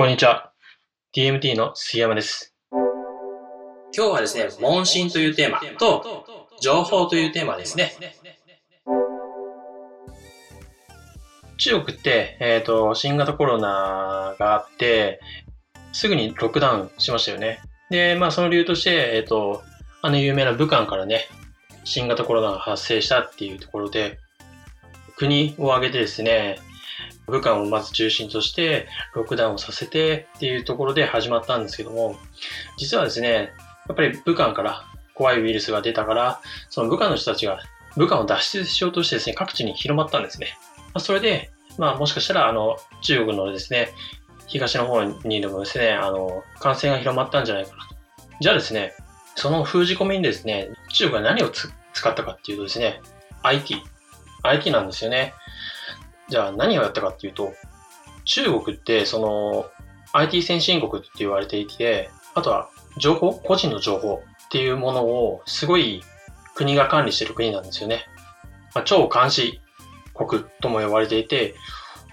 こんにちは。DMT の杉山です。今日はですね、問診というテーマと、情報というテーマですね。中国って、えっ、と、新型コロナがあって、すぐにロックダウンしましたよね。で、まあその理由として、えっ、と、あの有名な武漢からね、新型コロナが発生したっていうところで、国を挙げてですね、武漢をまず中心としてロックダウンをさせてっていうところで始まったんですけども、実はですね、やっぱり武漢から怖いウイルスが出たから、その武漢の人たちが武漢を脱出しようとしてですね、各地に広まったんですね。まそれで、まあもしかしたら、あの、中国のですね、東の方にでもですね、あの、感染が広まったんじゃないかなと。じゃあですね、その封じ込めにですね、中国が何を使ったかっていうとですね、IT。IT なんですよね。じゃあ何をやったかっていうと、中国ってその IT 先進国って言われていて、あとは情報、個人の情報っていうものをすごい国が管理してる国なんですよね。まあ、超監視国とも呼ばれていて、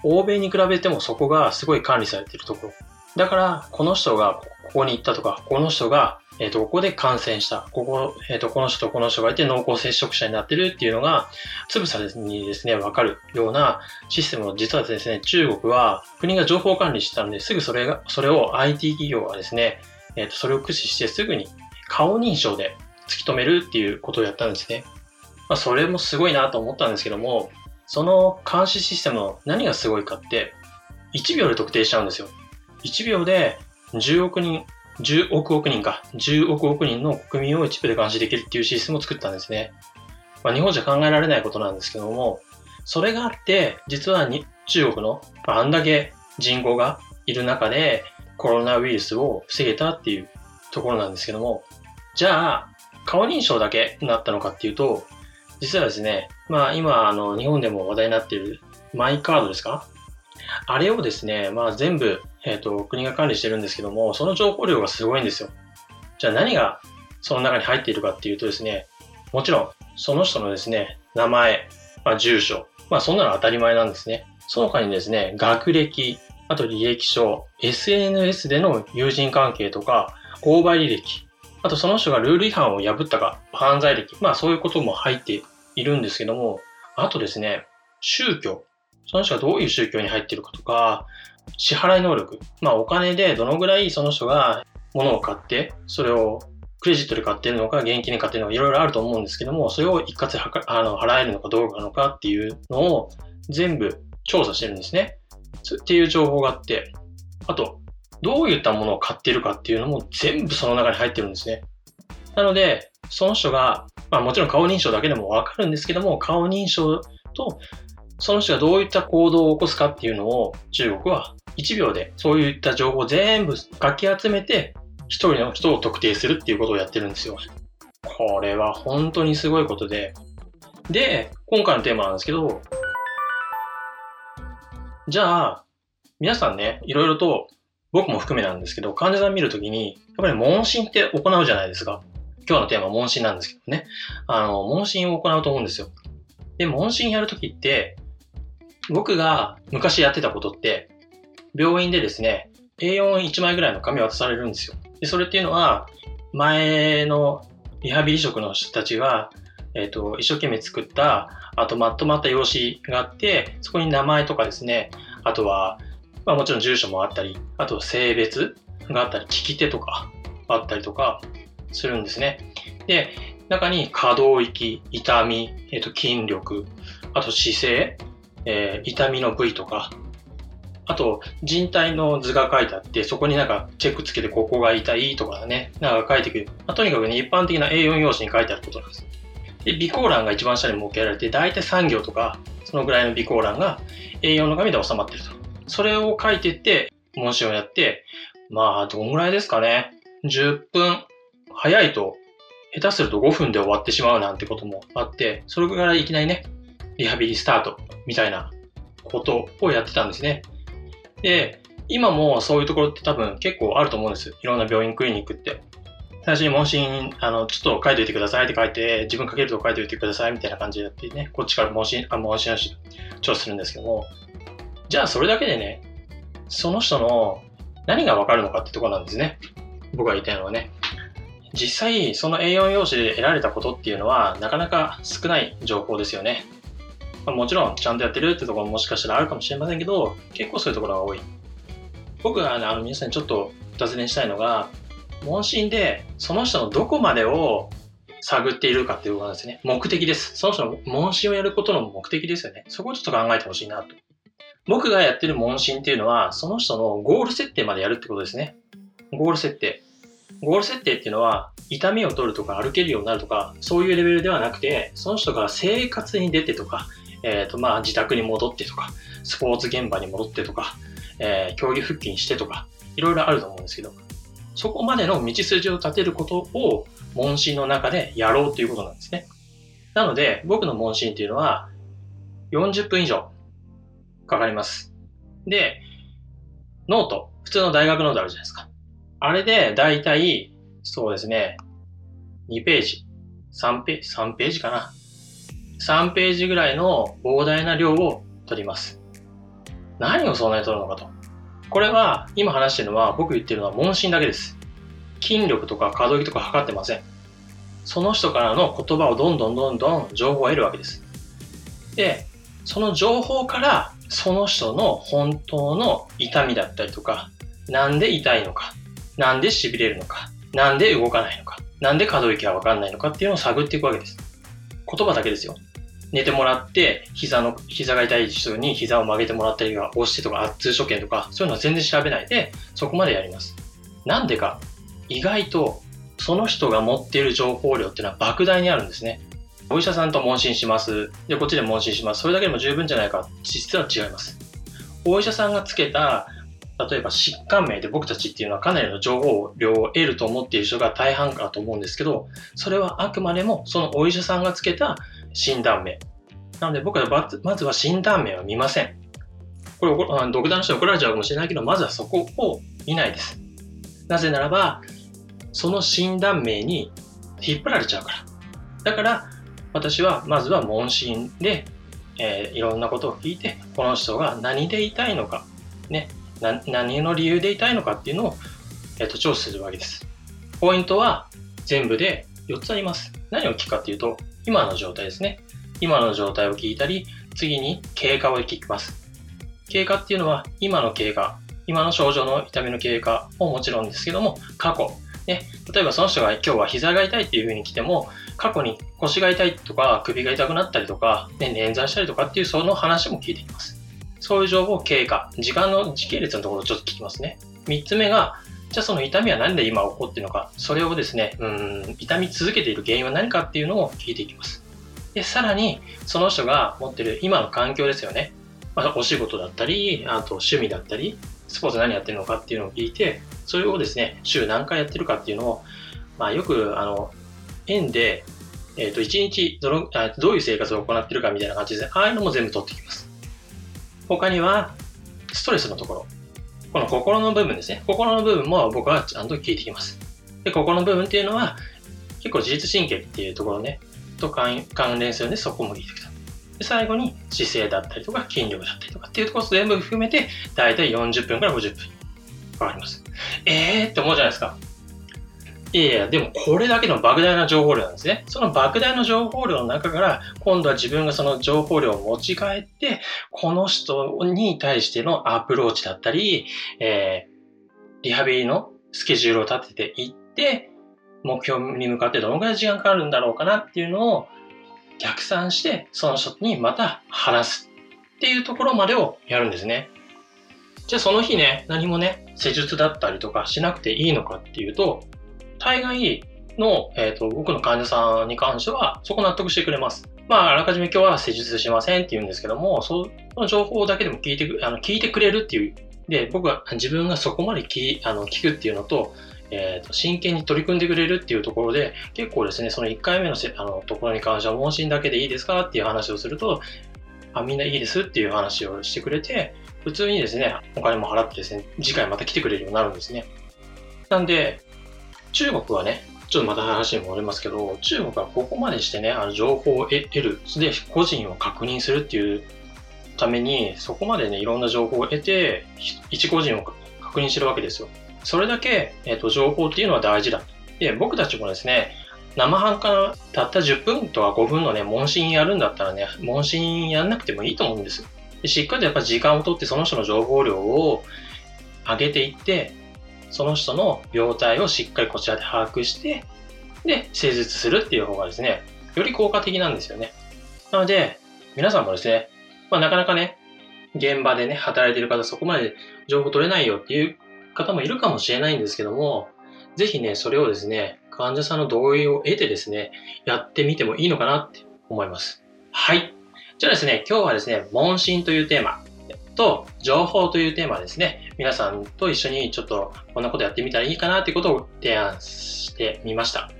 欧米に比べてもそこがすごい管理されてるところ。だから、この人がここに行ったとか、この人が、えっ、と、ここで感染した。ここ、えっ、と、この人とこの人がいて濃厚接触者になってるっていうのが、つぶさにですね、わかるようなシステムを実はですね、中国は国が情報管理してたので、すぐそれが、それを IT 企業がですね、えっ、と、それを駆使してすぐに顔認証で突き止めるっていうことをやったんですね。まあ、それもすごいなと思ったんですけども、その監視システムの何がすごいかって、1秒で特定しちゃうんですよ。1秒で10億人、10億億人か、10億億人の国民を1秒で監視できるっていうシステムを作ったんですね。まあ、日本じゃ考えられないことなんですけども、それがあって、実はに中国の、あ、あんだけ人口がいる中でコロナウイルスを防げたっていうところなんですけども、じゃあ、顔認証だけになったのかっていうと、実はですね、まあ今、あの、日本でも話題になっているマイカードですか？あれをですね、まあ全部、えっ、と、国が管理してるんですけども、その情報量がすごいんですよ。じゃあ何がその中に入っているかっていうとですね、もちろん、その人のですね、名前、まあ住所、まあそんなの当たり前なんですね。その他にですね、学歴、あと履歴書、SNS での友人関係とか、購買履歴、あとその人がルール違反を破ったか、犯罪歴、まあそういうことも入っているんですけども、あとですね、宗教。その人がどういう宗教に入っているかとか、支払い能力。まあお金でどのぐらいその人が物を買って、それをクレジットで買ってるのか、現金で買ってるのか、いろいろあると思うんですけども、それを一括あの払えるのかどうかのかっていうのを全部調査してるんですね。っていう情報があって、あと、どういったものを買ってるかっていうのも全部その中に入ってるんですね。なので、その人が、まあもちろん顔認証だけでもわかるんですけども、顔認証とその人がどういった行動を起こすかっていうのを中国は1秒でそういった情報を全部かき集めて一人の人を特定するっていうことをやってるんですよ。これは本当にすごいことで。で、今回のテーマなんですけど、じゃあ、皆さんね、いろいろと僕も含めなんですけど、患者さん見るときに、やっぱり問診って行うじゃないですか。今日のテーマは問診なんですけどね。あの、問診を行うと思うんですよ。で、問診やるときって、僕が昔やってたことって、病院でですね、A41 枚ぐらいの紙渡されるんですよ。で、それっていうのは、前のリハビリ職の人たちが、えっ、と、一生懸命作った、あとまとまった用紙があって、そこに名前とかですね、あとは、まあもちろん住所もあったり、あと性別があったり、利き手とかあったりとかするんですね。で、中に可動域、痛み、えっ、と、筋力、あと姿勢、えー痛みの部位とか、あと人体の図が書いてあって、そこになんかチェックつけてここが痛いとかね、なんか書いてくる。まあ、とにかくね、一般的な A4 用紙に書いてあることなんです。で、備考欄が一番下に設けられて、大体3行とか、そのぐらいの備考欄が A4 の紙で収まってると。それを書いてって、問診をやって、まあ、どんぐらいですかね。10分、早いと、下手すると5分で終わってしまうなんてこともあって、それぐらいいきなりね、リハビリスタートみたいなことをやってたんですね。で、今もそういうところって多分結構あると思うんです。いろんな病院、クリニックって。最初に問診、あの、ちょっと書いておいてくださいって書いて、自分書けると書いておいてくださいみたいな感じでやってね、こっちから問診、あ問診をし調査するんですけども、じゃあそれだけでね、その人の何がわかるのかってとこなんですね。僕が言いたいのはね。実際、その A4 用紙で得られたことっていうのは、なかなか少ない情報ですよね。まあ、もちろん、ちゃんとやってるってところももしかしたらあるかもしれませんけど、結構そういうところが多い。僕が、ね、あの皆さんにちょっとお尋ねしたいのが、問診でその人のどこまでを探っているかっていうことなんですね。目的です。その人の問診をやることの目的ですよね。そこをちょっと考えてほしいなと。僕がやってる問診っていうのは、その人のゴール設定までやるってことですね。ゴール設定。ゴール設定っていうのは、痛みを取るとか歩けるようになるとか、そういうレベルではなくて、その人が生活に出てとか、えっ、ー、と、まあ、自宅に戻ってとか、スポーツ現場に戻ってとか、えー、競技復帰にしてとか、いろいろあると思うんですけど、そこまでの道筋を立てることを問診の中でやろうということなんですね。なので、僕の問診っていうのは、40分以上かかります。で、ノート、普通の大学ノートあるじゃないですか。あれで、だいたい、そうですね、2ページ、3ページ、3ページかな。3ページぐらいの膨大な量を取ります。何をそんなに取るのかと。これは、今話してるのは、僕言ってるのは問診だけです。筋力とか可動域とか測ってません。その人からの言葉をどんどんどんどん情報を得るわけです。で、その情報からその人の本当の痛みだったりとか、なんで痛いのか、なんで痺れるのか、なんで動かないのか、なんで可動域がわかんないのかっていうのを探っていくわけです。言葉だけですよ。寝てもらって、膝の、膝が痛い人に膝を曲げてもらったりが、押してとか、圧痛所見とか、そういうのは全然調べないで、そこまでやります。なんでか、意外と、その人が持っている情報量っていうのは莫大にあるんですね。お医者さんと問診します。で、こっちで問診します。それだけでも十分じゃないか。実は違います。お医者さんがつけた、例えば疾患名で僕たちっていうのはかなりの情報量を得ると思っている人が大半かと思うんですけど、それはあくまでもそのお医者さんがつけた診断名。なので僕はまずは診断名は見ません。これ、独断の人怒られちゃうかもしれないけど、まずはそこを見ないです。なぜならば、その診断名に引っ張られちゃうから。だから、私はまずは問診で、えー、いろんなことを聞いて、この人が何で痛いのか、ね、何の理由で痛いのかっていうのを、えーと、調査するわけです。ポイントは全部で4つあります。何を聞くかっていうと、今の状態ですね。今の状態を聞いたり、次に経過を聞きます。経過っていうのは、今の経過、今の症状の痛みの経過ももちろんですけども、過去、ね、例えばその人が今日は膝が痛いっていう風に来ても、過去に腰が痛いとか首が痛くなったりとか、ね、捻挫したりとかっていうその話も聞いてきます。そういう情報経過、時間の時系列のところをちょっと聞きますね。3つ目が、じゃあその痛みは何で今起こっているのか、それをですね、うん、痛み続けている原因は何かっていうのを聞いていきます。で、さらに、その人が持ってる今の環境ですよね。まあ、お仕事だったり、あと趣味だったり、スポーツ何やってるのかっていうのを聞いて、それをですね、週何回やってるかっていうのを、まあ、よく、あの、園で、えっ、ー、と、1日どのあどういう生活を行ってるかみたいな感じで、ああいうのも全部取ってきます。他には、ストレスのところ。この心の部分ですね。心の部分も僕はちゃんと聞いてきます。で、心の部分っていうのは、結構自律神経っていうところね、と関連するんで、そこも聞いてきた。で、最後に姿勢だったりとか筋力だったりとかっていうところ全部含めて、だいたい40分から50分かかります。えーって思うじゃないですか。いやいや、でもこれだけの莫大な情報量なんですね。その莫大な情報量の中から、今度は自分がその情報量を持ち帰って、この人に対してのアプローチだったり、えー、リハビリのスケジュールを立てていって、目標に向かってどのくらい時間かかるんだろうかなっていうのを逆算して、その人にまた話すっていうところまでをやるんですね。じゃあその日ね、何もね、施術だったりとかしなくていいのかっていうと、大概の、えーと、僕の患者さんに関しては、そこ納得してくれます。まあ、あらかじめ今日は施術しませんって言うんですけども、その情報だけでも聞いてあの聞いてくれるっていう。で、僕は自分がそこまで聞あの聞くっていうのと、えーと、真剣に取り組んでくれるっていうところで、結構ですね、その1回目のせあのところに関しては、問診だけでいいですかっていう話をすると、あ、みんないいですっていう話をしてくれて、普通にですね、お金も払ってですね、次回また来てくれるようになるんですね。なんで、中国はね、ちょっとまた話に戻りますけど、中国はここまでしてね、あの情報を得る、で、個人を確認するっていうために、そこまでね、いろんな情報を得て、一個人を確認してるわけですよ。それだけ、えっと、情報っていうのは大事だ。で、僕たちもですね、生半可なたった10分とか5分のね、問診やるんだったらね、問診やんなくてもいいと思うんですでしっかりとやっぱ時間をとってその人の情報量を上げていって、その人の病態をしっかりこちらで把握して、で、施術するっていう方がですね、より効果的なんですよね。なので、皆さんもですね、まあ、なかなかね、現場でね、働いてる方、そこまで情報取れないよっていう方もいるかもしれないんですけども、ぜひね、それをですね、患者さんの同意を得てですね、やってみてもいいのかなって思います。はい。じゃあですね、今日はですね、問診というテーマと情報というテーマですね、皆さんと一緒にちょっとこんなことやってみたらいいかなっていうことを提案してみました。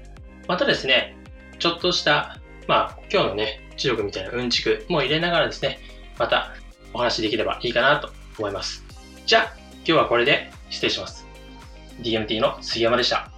またですね、ちょっとした、まあ、今日のね、中国みたいなうんちくも入れながらですね、またお話できればいいかなと思います。じゃあ、今日はこれで失礼します。DMT の杉山でした。